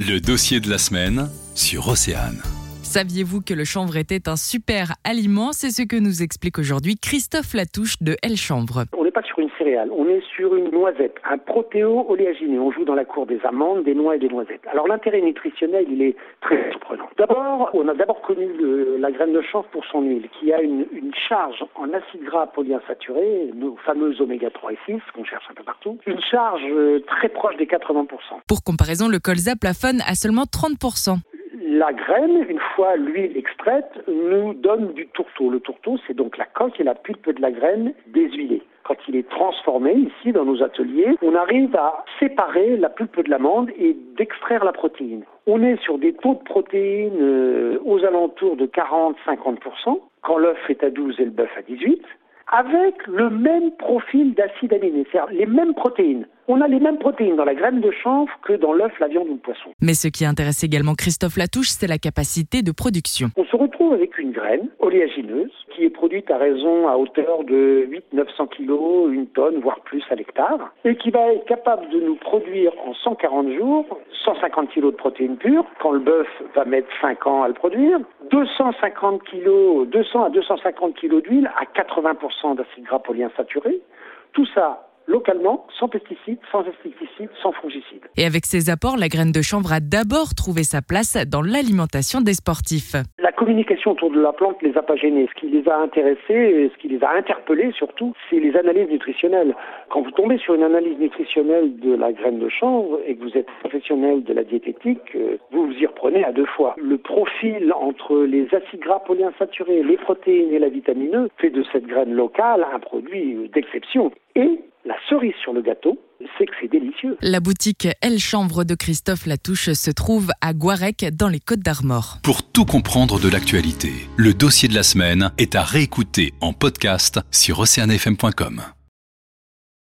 Le dossier de la semaine sur Océane. Saviez-vous que le chanvre était un super aliment? C'est ce que nous explique aujourd'hui Christophe Latouche de El Chanvre. On n'est pas sur une on est sur une noisette, un protéo-oléagineux. On joue dans la cour des amandes, des noix et des noisettes. Alors l'intérêt nutritionnel, il est très surprenant. D'abord, on a d'abord connu le- la graine de chanvre pour son huile, qui a une, une charge en acides gras polyinsaturés, nos fameux oméga 3 et 6, qu'on cherche un peu partout, une charge euh, très proche des 80%. Pour comparaison, le colza plafonne à seulement 30%. La graine, une fois l'huile extraite, nous donne du tourteau. Le tourteau, c'est donc la coque et la pulpe de la graine déshuilée. Quand il est transformé ici dans nos ateliers, on arrive à séparer la pulpe de l'amande et d'extraire la protéine. On est sur des taux de protéines euh, aux alentours de 40-50%, quand l'œuf est à 12 et le bœuf à 18, avec le même profil d'acides aminés, c'est-à-dire les mêmes protéines. On a les mêmes protéines dans la graine de chanvre que dans l'œuf, la viande ou le poisson. Mais ce qui intéresse également Christophe Latouche, c'est la capacité de production. On se retrouve avec une graine oléagineuse qui est produite à raison à hauteur de 800-900 kg, une tonne, voire plus à l'hectare, et qui va être capable de nous produire en 140 jours 150 kg de protéines pures, quand le bœuf va mettre 5 ans à le produire, 250 kg, 200 à 250 kg d'huile à 80% d'acides gras polyinsaturés, tout ça localement, sans pesticides, sans insecticides, sans fongicides. Et avec ces apports, la graine de chanvre a d'abord trouvé sa place dans l'alimentation des sportifs. La communication autour de la plante les a pas gênés. Ce qui les a intéressés, et ce qui les a interpellés surtout, c'est les analyses nutritionnelles. Quand vous tombez sur une analyse nutritionnelle de la graine de chanvre et que vous êtes professionnel de la diététique, euh, vous vous y reprenez à deux fois. Le profil entre les acides gras polyinsaturés, les protéines et la vitamine E fait de cette graine locale un produit d'exception. Et la cerise sur le gâteau, c'est que c'est délicieux. La boutique El Chanvre de Christophe Latouche se trouve à Guarec dans les Côtes d'Armor. Pour tout comprendre de l'actualité, le dossier de la semaine est à réécouter en podcast sur oceanfm.com.